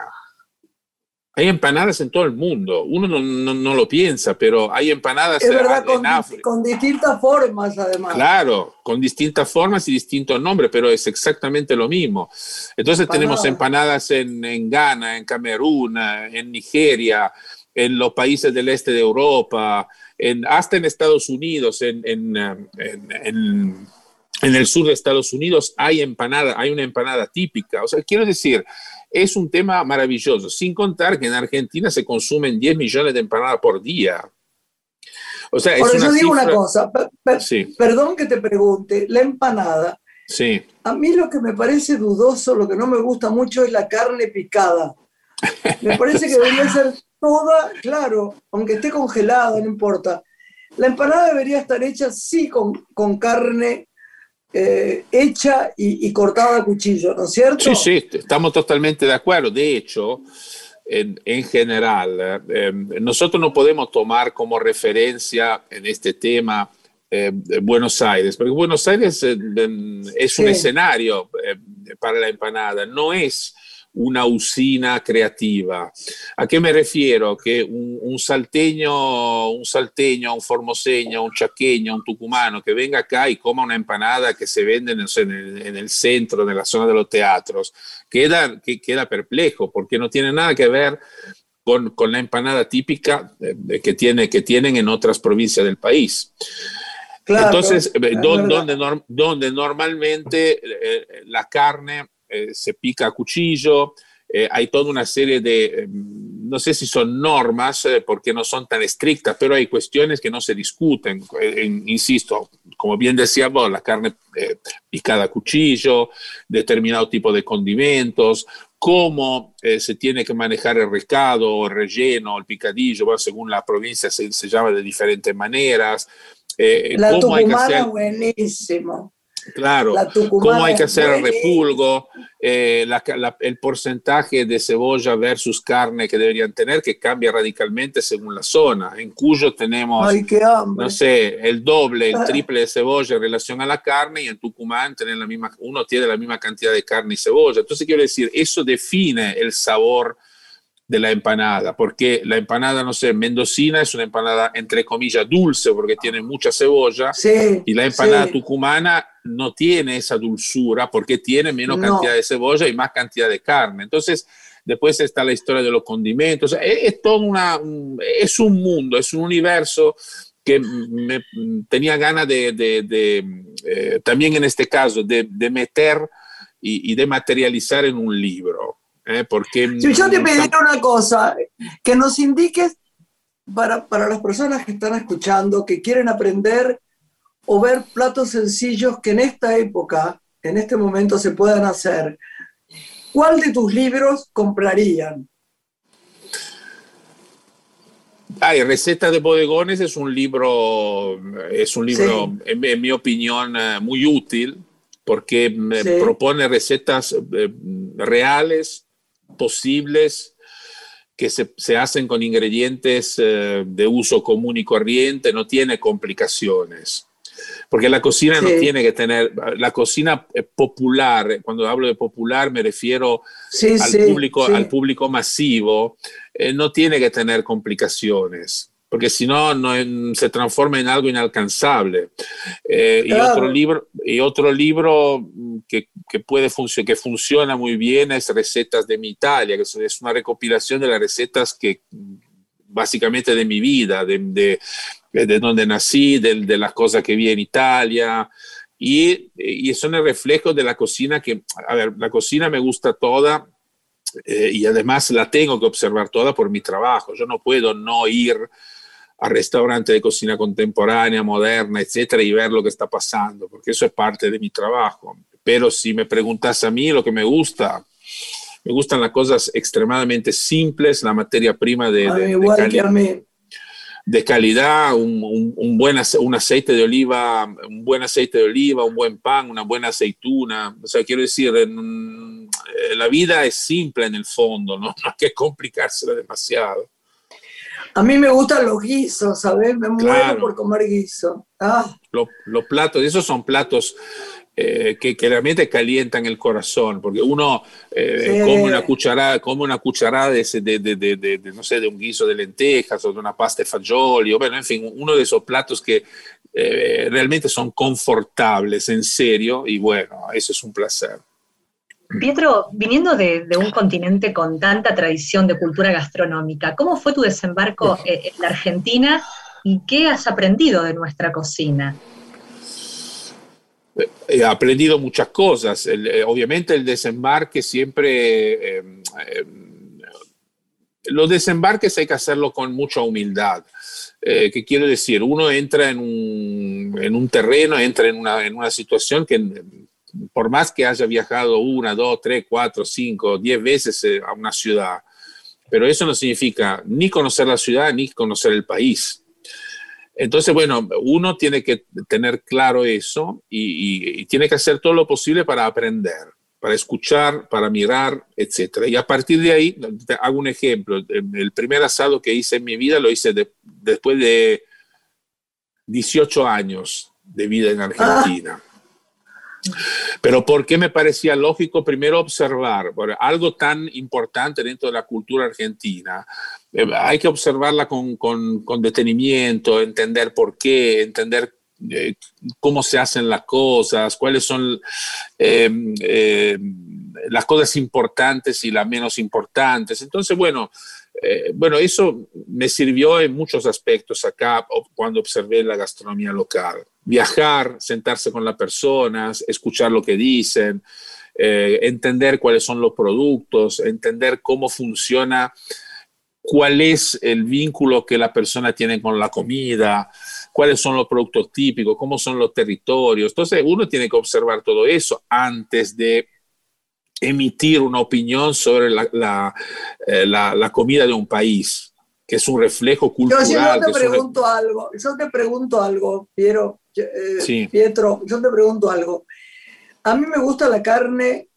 Hay empanadas en todo el mundo. Uno no, lo piensa, pero hay empanadas en, con, África. Con distintas formas, además. Claro, con distintas formas y distintos nombres, pero es exactamente lo mismo. Entonces tenemos empanadas en, en, Ghana, en Camerún, en Nigeria, en los países del este de Europa, en, hasta en Estados Unidos, en, en el sur de Estados Unidos hay empanada, hay una empanada típica. O sea, quiero decir, es un tema maravilloso, sin contar que en Argentina se consumen 10 millones de empanadas por día. O sea, por eso digo una cosa, perdón que te pregunte, la empanada, sí. a mí lo que me parece dudoso, lo que no me gusta mucho es la carne picada. Me parece que debería ser toda, claro, aunque esté congelada, no importa. La empanada debería estar hecha sí con, con carne eh, hecha y, cortada a cuchillo, ¿no es cierto? Sí, sí, estamos totalmente de acuerdo. De hecho, en, general, eh, nosotros no podemos tomar como referencia en este tema eh, Buenos Aires, porque Buenos Aires es un escenario para la empanada, no es una usina creativa. ¿A qué me refiero? Que un, salteño, un salteño, un formoseño, un chaqueño, un tucumano que venga acá y coma una empanada que se vende en el, centro, en la zona de los teatros, queda, que, queda perplejo porque no tiene nada que ver con, la empanada típica eh, que, tiene, que tienen en otras provincias del país. Entonces, eh, donde, donde, normalmente eh, la carne eh, se pica a cuchillo, eh, hay toda una serie de, eh, no sé si son normas, porque no son tan estrictas, pero hay cuestiones que no se discuten. insisto, como bien decía vos, la carne picada a cuchillo, determinado tipo de condimentos, cómo se tiene que manejar el recado, el relleno, el picadillo, según la provincia se, llama de diferentes maneras. la tucumana buenísimo. Claro, cómo hay que hacer el repulgo, eh, el porcentaje de cebolla versus carne que deberían tener, que cambia radicalmente según la zona. En Cuyo tenemos, no sé, el doble, el ah. triple de cebolla en relación a la carne, y en Tucumán la misma, uno tiene la misma cantidad de carne y cebolla. Entonces, quiero decir, eso define el sabor de la empanada, porque la empanada, no sé, mendocina es una empanada entre comillas dulce porque tiene mucha cebolla y la empanada tucumana no tiene esa dulzura porque tiene menos cantidad de cebolla y más cantidad de carne. Entonces, después está la historia de los condimentos. Es, todo una, es un mundo, es un universo que me, tenía ganas de, eh, también en este caso, de, meter y, de materializar en un libro. ¿eh? porque, si yo te pediría una cosa, que nos indiques para, para las personas que están escuchando, que quieren aprender o ver platos sencillos que en esta época, en este momento se puedan hacer, ¿cuál de tus libros comprarían? Ay, Receta de Bodegones es un libro, es un libro, en, mi opinión, eh, muy útil porque me propone recetas eh, reales, posibles, que se, se hacen con ingredientes eh, de uso común y corriente, no tiene complicaciones. Porque la cocina no tiene que tener, la cocina popular, cuando hablo de popular me refiero al, público, al público masivo, eh, no tiene que tener complicaciones porque si no, se transforma en algo inalcanzable. Eh, y, otro libro, y otro libro que, que puede que funciona muy bien es Recetas de mi Italia, que es una recopilación de las recetas que básicamente de mi vida, de, de donde nací, de, de las cosas que vi en Italia. Y, y, son el reflejo de la cocina que, a ver, la cocina me gusta toda eh, y además la tengo que observar toda por mi trabajo. Yo no puedo no ir al restaurante de cocina contemporánea, moderna, etcétera, y ver lo que está pasando, porque eso es parte de mi trabajo. Pero si me preguntas a mí lo que me gusta, me gustan las cosas extremadamente simples, la materia prima de, de, de, de calidad, un, un, buen un aceite de oliva, un buen aceite de oliva, un buen pan, una buena aceituna. O sea, quiero decir, eh, la vida es simple en el fondo, ¿no? no hay que complicársela demasiado. A mí me gustan los guisos, ¿sabes? Me muero por comer guiso. Ah. Los, los platos, esos son platos eh, que, que, realmente calientan el corazón, porque uno eh, come una cucharada, come una cucharada de, de, de, de, no sé, de un guiso de lentejas o de una pasta de fagioli, o bueno, en fin, uno de esos platos que eh, realmente son confortables, en serio, y bueno, eso es un placer. Pietro, viniendo de, un continente con tanta tradición de cultura gastronómica, ¿cómo fue tu desembarco en la Argentina y qué has aprendido de nuestra cocina? He aprendido muchas cosas. Eh, obviamente el desembarque siempre... Em, em, los desembarques hay que hacerlo con mucha humildad. Eh, ¿Qué quiero decir? Uno entra en un, en un terreno, entra en una, en una situación que por más que haya viajado una, dos, tres, cuatro, cinco, diez veces eh, a una ciudad, pero eso no significa ni conocer la ciudad ni conocer el país. Entonces, bueno, uno tiene que tener claro eso y, tiene que hacer todo lo posible para aprender, para escuchar, para mirar, etc. Y a partir de ahí, hago un ejemplo. El primer asado que hice en mi vida lo hice después de 18 años de vida en Argentina. Pero ¿por qué me parecía lógico primero observar algo tan importante dentro de la cultura argentina? Eh, hay que observarla con, con, detenimiento, entender por qué, entender eh, cómo se hacen las cosas, cuáles son eh, las cosas importantes y las menos importantes. Entonces, bueno, bueno, eso me sirvió en muchos aspectos acá cuando observé la gastronomía local. Viajar, sentarse con las personas, escuchar lo que dicen, entender cuáles son los productos, entender cómo funciona cuál es el vínculo que la persona tiene con la comida, cuáles son los productos típicos, cómo son los territorios. Entonces uno tiene que observar todo eso antes de emitir una opinión sobre la, eh, comida de un país, que es un reflejo cultural. Yo, te pregunto algo, yo te pregunto algo, Piero, eh, Pietro, yo te pregunto algo. A mí me gusta la carne,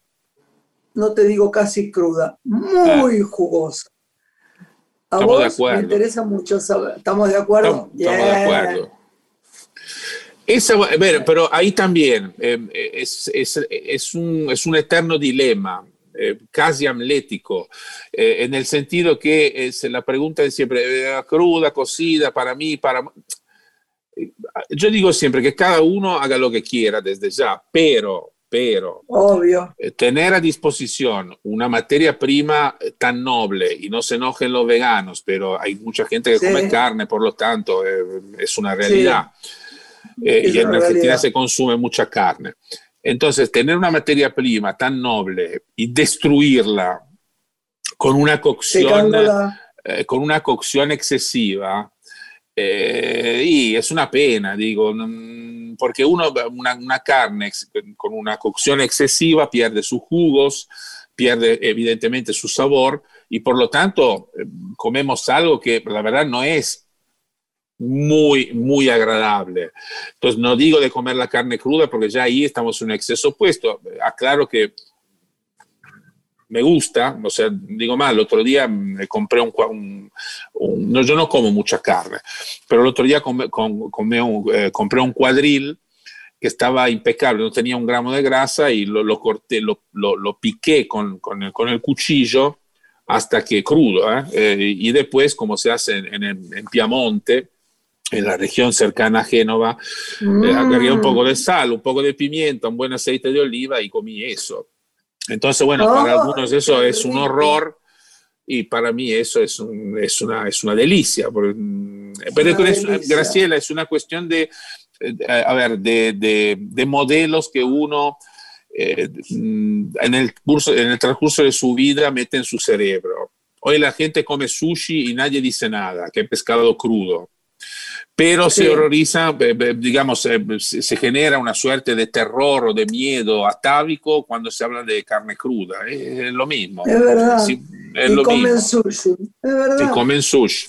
no te digo casi cruda, muy ah. jugosa estamos de acuerdo. Me interesa mucho saber. ¿Estamos de acuerdo? Estamos, de acuerdo. pero ahí también eh, es, es, es, un, es, un, eterno dilema, eh, casi amlético, eh, en el sentido que es, la pregunta es siempre, cruda, cocida, para mí, para... Yo digo siempre que cada uno haga lo que quiera desde ya, pero pero Obvio. Eh, tener a disposición una materia prima eh, tan noble y no se enojen los veganos, pero hay mucha gente que come carne, por lo tanto eh, es una realidad. y en Argentina se consume mucha carne. Entonces, tener una materia prima tan noble y destruirla con una cocción, con una cocción excesiva, y es una pena, digo, porque uno, una, carne con una cocción excesiva pierde sus jugos, pierde evidentemente su sabor y por lo tanto eh, comemos algo que la verdad no es muy, muy agradable. Entonces, no digo de comer la carne cruda porque ya ahí estamos en un exceso opuesto. Aclaro que me gusta, o sea, digo mal, el otro día me compré un, no, yo no como mucha carne, pero el otro día eh, compré un cuadril que estaba impecable, no tenía un gramo de grasa y lo, corté, lo, lo, piqué con, con, el, con, el, cuchillo hasta que crudo, ¿eh? Eh, y después, como se hace en, en, Piamonte, en la región cercana a Génova, mm. agregué un poco de sal, un poco de pimienta, un buen aceite de oliva y comí eso. Entonces, bueno, para oh, algunos eso es un horror y para mí eso es, es, una, es una delicia. Mm, pero Graciela, es una cuestión de, a ver, de, de, modelos que uno eh, mm, en, el curso, en el transcurso de su vida mete en su cerebro. Hoy la gente come sushi y nadie dice nada, que es pescado crudo pero se horroriza, digamos, se, genera una suerte de terror o de miedo atávico cuando se habla de carne cruda. Es, lo mismo. Es verdad. y comen sushi. Es verdad. Y comen sushi.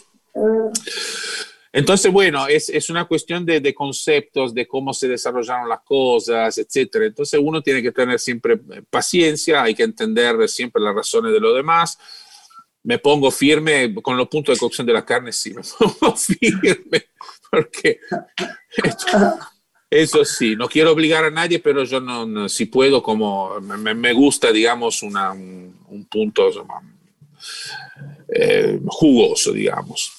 Entonces, bueno, es, es una cuestión de, de, conceptos, de cómo se desarrollaron las cosas, etc. Entonces, uno tiene que tener siempre paciencia, hay que entender siempre las razones de lo demás me pongo firme con los puntos de cocción de la carne, sí, me pongo firme, porque Eso sí, no quiero obligar a nadie, pero yo no, si puedo, como me, gusta, digamos, una, un, punto eh, jugoso, digamos.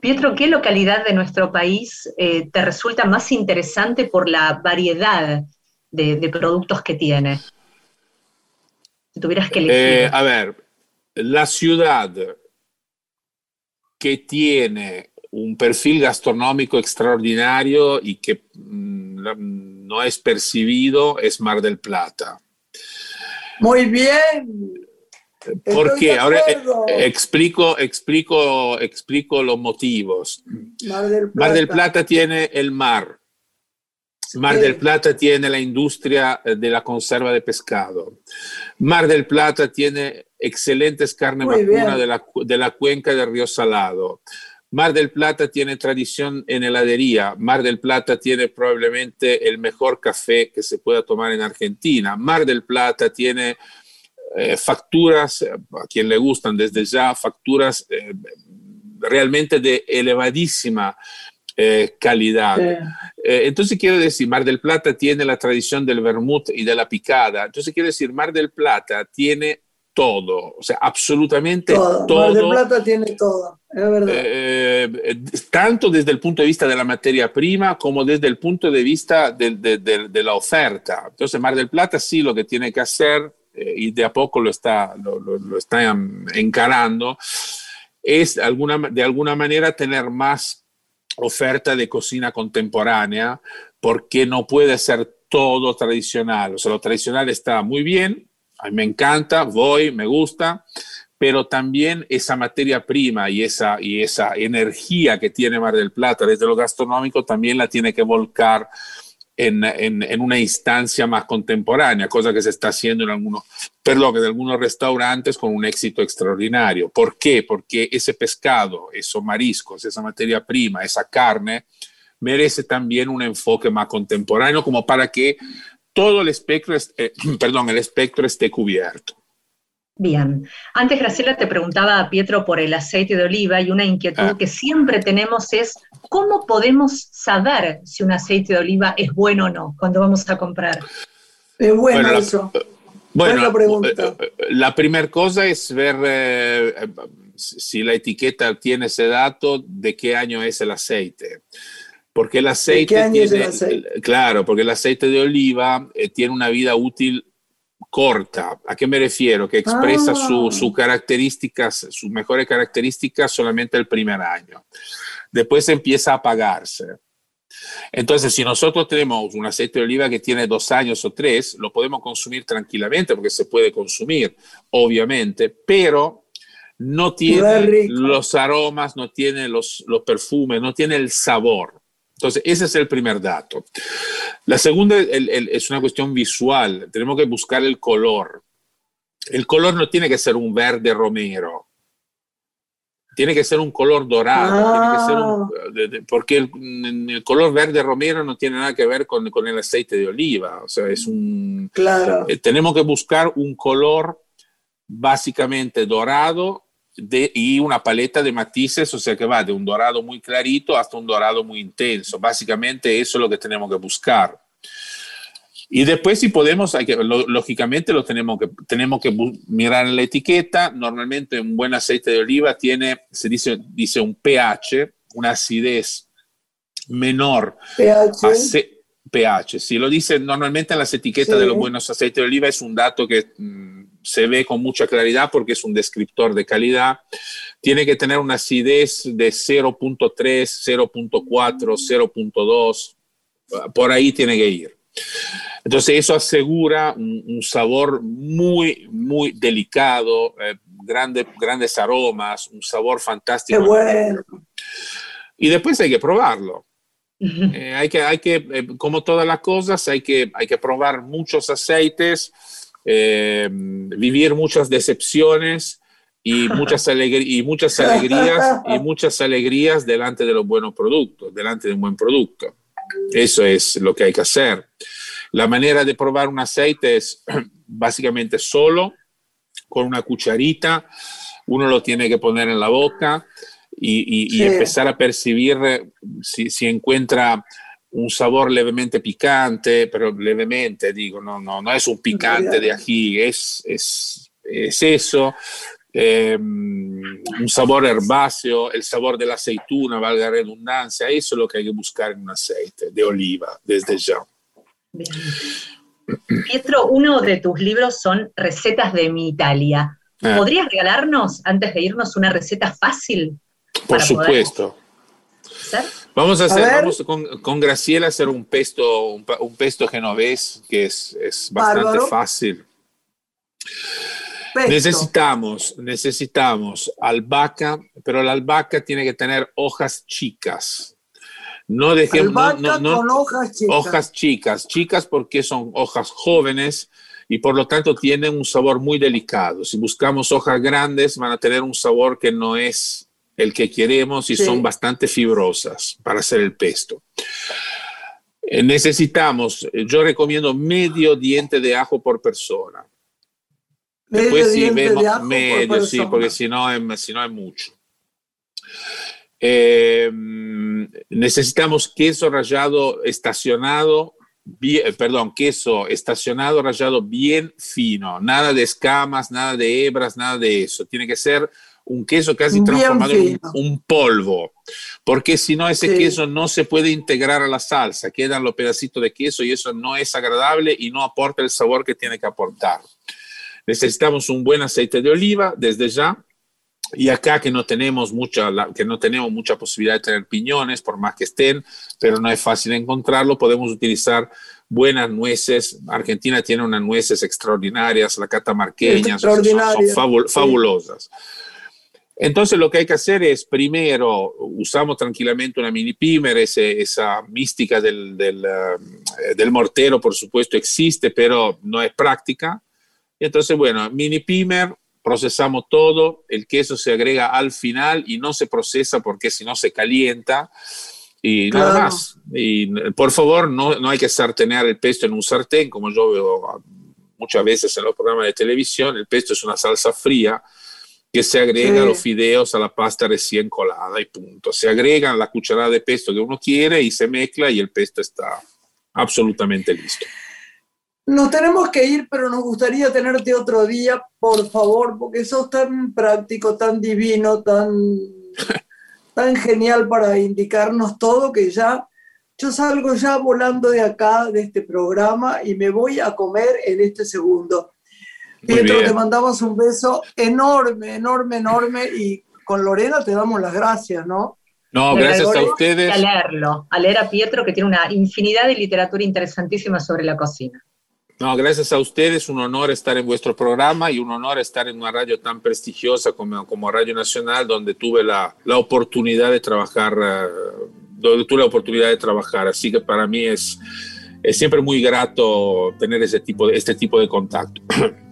Pietro, ¿qué localidad de nuestro país eh, te resulta más interesante por la variedad de, productos que tiene? Si tuvieras que elegir. Eh, a ver, la ciudad que tiene un perfil gastronómico extraordinario y que mm, no es percibido es Mar del Plata. Muy bien. Porque ahora eh, explico, explico, explico los motivos. Mar del, Plata. tiene el mar. Mar del Plata tiene la industria eh, de la conserva de pescado. Mar del Plata tiene excelentes carnes vacunas de la, de la cuenca del río Salado. Mar del Plata tiene tradición en heladería. Mar del Plata tiene probablemente el mejor café que se pueda tomar en Argentina. Mar del Plata tiene eh, facturas, eh, a quien le gustan desde ya, facturas eh, realmente de elevadísima calidad. entonces quiero decir, Mar del Plata tiene la tradición del vermut y de la picada. Entonces quiero decir, Mar del Plata tiene todo, o sea, absolutamente todo. todo. Mar del Plata tiene todo, es verdad. tanto desde el punto de vista de la materia prima como desde el punto de vista de, de la oferta. Entonces, Mar del Plata sí lo que tiene que hacer eh, y de a poco lo está, lo, lo, está encarando, es alguna, de alguna manera tener más oferta de cocina contemporánea, porque no puede ser todo tradicional. O sea, lo tradicional está muy bien, a mí me encanta, voy, me gusta, pero también esa materia prima y esa, y esa energía que tiene Mar del Plata desde lo gastronómico también la tiene que volcar en, en, una instancia más contemporánea, cosa que se está haciendo en algunos, perdón, en algunos restaurantes con un éxito extraordinario. ¿Por qué? Porque ese pescado, esos mariscos, esa materia prima, esa carne, merece también un enfoque más contemporáneo como para que todo el espectro, eh, perdón, el espectro esté cubierto. Bien, antes Graciela te preguntaba a Pietro por el aceite de oliva y una inquietud ah. que siempre tenemos es cómo podemos saber si un aceite de oliva es bueno o no cuando vamos a comprar. Es bueno, eso. bueno, la pregunta. Eh, eh, la primera cosa es ver eh, si la etiqueta tiene ese dato de qué año es el aceite. Porque el aceite, tiene, claro, porque el aceite de oliva tiene una vida útil corta. ¿A qué me refiero? Que expresa ah. sus características, sus mejores características solamente el primer año. Después empieza a apagarse. Entonces, si nosotros tenemos un aceite de oliva que tiene dos años o tres, lo podemos consumir tranquilamente porque se puede consumir, obviamente, pero no tiene los aromas, no tiene los, los perfumes, no tiene el sabor. Entonces, ese es el primer dato. La segunda es una cuestión visual. Tenemos que buscar el color. El color no tiene que ser un verde romero. Tiene que ser un color dorado. porque el, color verde romero no tiene nada que ver con, el aceite de oliva. O sea, es un. Claro. Eh, tenemos que buscar un color básicamente dorado y una paleta de matices, o sea que va de un dorado muy clarito hasta un dorado muy intenso. Básicamente eso es lo que tenemos que buscar. Y después si podemos, hay que, lógicamente lo tenemos que, tenemos que mirar en la etiqueta. Normalmente un buen aceite de oliva tiene, se dice, dice un pH, una acidez menor. pH. pH, si lo dice normalmente en las etiquetas de los buenos aceites de oliva es un dato que... Mm, se ve con mucha claridad porque es un descriptor de calidad. Tiene que tener una acidez de 0.3, 0.4, 0.2, por ahí tiene que ir. Entonces eso asegura un, sabor muy, muy delicado, eh, grandes aromas, un sabor fantástico. Qué bueno. Y después hay que probarlo. Eh, hay que, hay que eh, como todas las cosas, hay que, hay que probar muchos aceites eh, vivir muchas decepciones y muchas, y muchas alegrías y muchas alegrías delante de los buenos productos, delante de un buen producto. Eso es lo que hay que hacer. La manera de probar un aceite es básicamente solo con una cucharita, uno lo tiene que poner en la boca y, empezar a percibir si, si encuentra un sabor levemente picante, pero levemente, digo, no, no, no es un picante de ají, es, es, es eso. Eh, un sabor herbáceo, el sabor de la aceituna, valga la redundancia, eso es lo que hay que buscar en un aceite de oliva desde ya. Pietro, uno de tus libros son recetas de mi Italia. Ah. ¿Podrías regalarnos, antes de irnos, una receta fácil? Por supuesto. Vamos a hacer, vamos con, con, Graciela a hacer un pesto, un, pesto genovés que es, es bastante fácil. Necesitamos, necesitamos albahaca, pero la albahaca tiene que tener hojas chicas. No dejemos no, hojas chicas. Hojas chicas, chicas porque son hojas jóvenes y por lo tanto tienen un sabor muy delicado. Si buscamos hojas grandes van a tener un sabor que no es el que queremos y son bastante fibrosas para hacer el pesto. Eh, necesitamos, yo recomiendo medio diente de ajo por persona. Después sí vemos medio, sí, porque si no, es, si no es mucho. Eh, necesitamos queso rallado estacionado, perdón, queso estacionado rallado bien fino, nada de escamas, nada de hebras, nada de eso. Tiene que ser un queso casi transformado en un, polvo, porque si no ese queso no se puede integrar a la salsa, quedan los pedacitos de queso y eso no es agradable y no aporta el sabor que tiene que aportar. Necesitamos un buen aceite de oliva desde ya. Y acá que no tenemos mucha, que no tenemos mucha posibilidad de tener piñones, por más que estén, pero no es fácil encontrarlo, podemos utilizar buenas nueces. Argentina tiene unas nueces extraordinarias, la catamarqueña, son, son fabulosas. Entonces lo que hay que hacer es, primero, usamos tranquilamente una mini pimer, esa mística del, del, eh, del, mortero, por supuesto, existe, pero no es práctica. Entonces, bueno, mini pimer, procesamos todo, el queso se agrega al final y no se procesa porque si no se calienta. Y nada más. Y por favor, no, no hay que sartenear el pesto en un sartén, como yo veo muchas veces en los programas de televisión. El pesto es una salsa fría que se agrega a los fideos a la pasta recién colada y punto. Se agregan la cucharada de pesto que uno quiere y se mezcla y el pesto está absolutamente listo. Nos tenemos que ir, pero nos gustaría tenerte otro día, por favor, porque sos tan práctico, tan divino, tan, tan genial para indicarnos todo que ya yo salgo ya volando de acá, de este programa, y me voy a comer en este segundo. Pietro, te mandamos un beso enorme, enorme, enorme y con Lorena te damos las gracias, ¿no? No, gracias a ustedes. A leerlo, a leer a Pietro que tiene una infinidad de literatura interesantísima sobre la cocina. No, gracias a ustedes, un honor estar en vuestro programa y un honor estar en una radio tan prestigiosa como, como Radio Nacional, donde tuve la, la oportunidad de trabajar, eh, donde tuve la oportunidad de trabajar. Así que para mí es, es siempre muy grato tener ese tipo de, este tipo de contacto.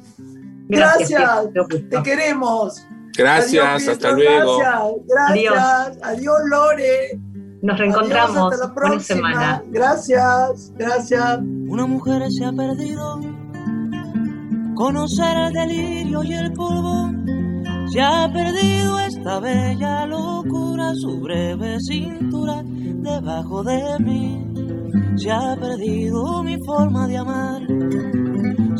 Gracias, te queremos. Gracias, hasta luego. Gracias, adiós. Lore. Nos reencontramos. hasta la próxima. semana. Gracias, gracias. Una mujer se ha perdido. Conocer el delirio y el polvo. Se ha perdido esta bella locura, su breve cintura debajo de mí. Se ha perdido mi forma de amar